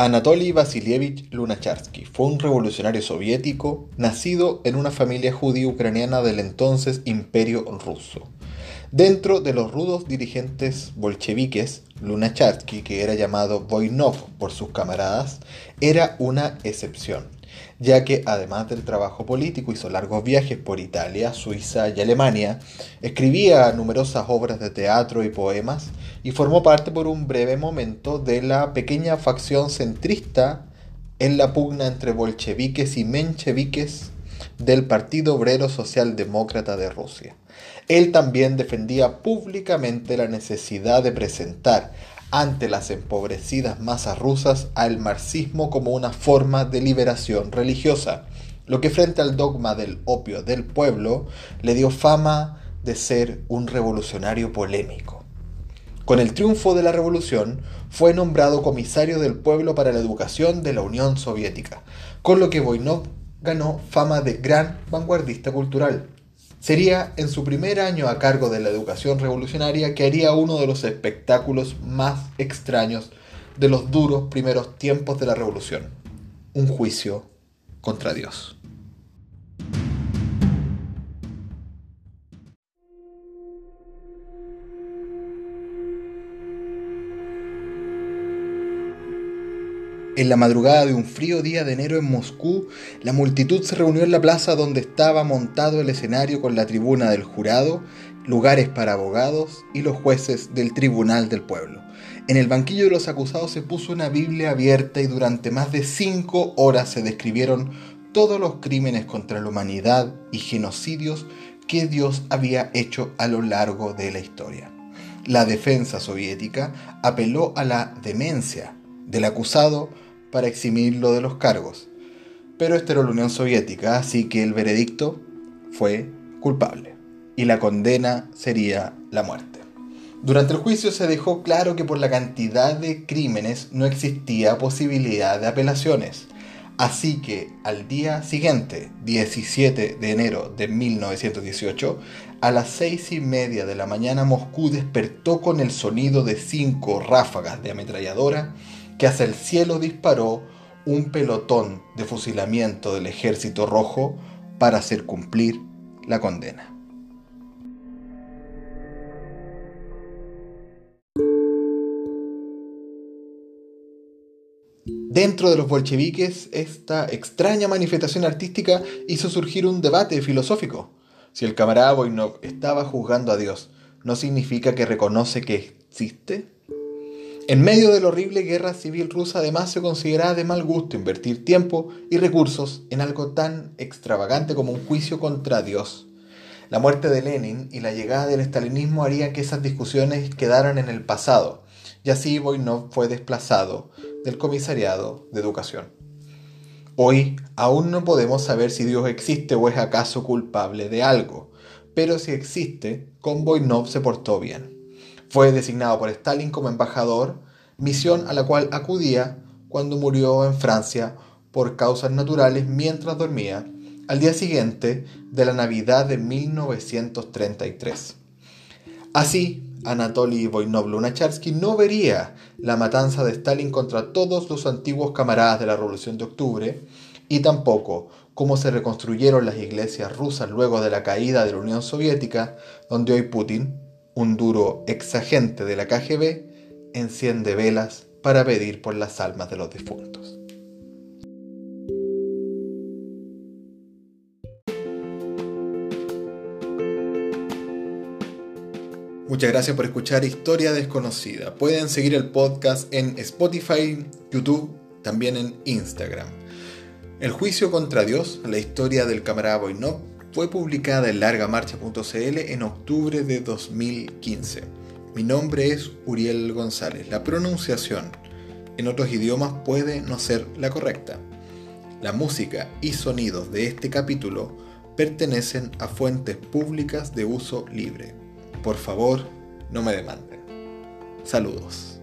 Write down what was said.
Anatoly Vasilievich Lunacharsky fue un revolucionario soviético nacido en una familia judía ucraniana del entonces Imperio ruso. Dentro de los rudos dirigentes bolcheviques, Lunacharsky, que era llamado Voinov por sus camaradas, era una excepción, ya que además del trabajo político hizo largos viajes por Italia, Suiza y Alemania, escribía numerosas obras de teatro y poemas y formó parte por un breve momento de la pequeña facción centrista en la pugna entre bolcheviques y mencheviques del Partido Obrero Socialdemócrata de Rusia. Él también defendía públicamente la necesidad de presentar ante las empobrecidas masas rusas al marxismo como una forma de liberación religiosa, lo que frente al dogma del opio del pueblo le dio fama de ser un revolucionario polémico. Con el triunfo de la revolución, fue nombrado comisario del pueblo para la educación de la Unión Soviética, con lo que Voinov ganó fama de gran vanguardista cultural. Sería en su primer año a cargo de la educación revolucionaria que haría uno de los espectáculos más extraños de los duros primeros tiempos de la revolución, un juicio contra Dios. En la madrugada de un frío día de enero en Moscú, la multitud se reunió en la plaza donde estaba montado el escenario con la tribuna del jurado, lugares para abogados y los jueces del Tribunal del Pueblo. En el banquillo de los acusados se puso una Biblia abierta y durante más de cinco horas se describieron todos los crímenes contra la humanidad y genocidios que Dios había hecho a lo largo de la historia. La defensa soviética apeló a la demencia del acusado para eximirlo de los cargos. Pero esta era la Unión Soviética, así que el veredicto fue culpable y la condena sería la muerte. Durante el juicio se dejó claro que por la cantidad de crímenes no existía posibilidad de apelaciones. Así que al día siguiente, 17 de enero de 1918, a las seis y media de la mañana Moscú despertó con el sonido de cinco ráfagas de ametralladora que hacia el cielo disparó un pelotón de fusilamiento del ejército rojo para hacer cumplir la condena. Dentro de los bolcheviques, esta extraña manifestación artística hizo surgir un debate filosófico. Si el camarada Voinov estaba juzgando a Dios, ¿no significa que reconoce que existe? En medio de la horrible guerra civil rusa además se consideraba de mal gusto invertir tiempo y recursos en algo tan extravagante como un juicio contra Dios. La muerte de Lenin y la llegada del estalinismo harían que esas discusiones quedaran en el pasado, y así Voinov fue desplazado del comisariado de educación. Hoy aún no podemos saber si Dios existe o es acaso culpable de algo, pero si existe, con Voinov se portó bien. Fue designado por Stalin como embajador, misión a la cual acudía cuando murió en Francia por causas naturales mientras dormía, al día siguiente de la Navidad de 1933. Así, Anatoly Voinov Lunacharsky no vería la matanza de Stalin contra todos los antiguos camaradas de la Revolución de Octubre y tampoco cómo se reconstruyeron las iglesias rusas luego de la caída de la Unión Soviética, donde hoy Putin un duro exagente de la KGB enciende velas para pedir por las almas de los difuntos. Muchas gracias por escuchar Historia Desconocida. Pueden seguir el podcast en Spotify, YouTube, también en Instagram. El juicio contra Dios, la historia del camarada Boynov, fue publicada en largamarcha.cl en octubre de 2015. Mi nombre es Uriel González. La pronunciación en otros idiomas puede no ser la correcta. La música y sonidos de este capítulo pertenecen a fuentes públicas de uso libre. Por favor, no me demanden. Saludos.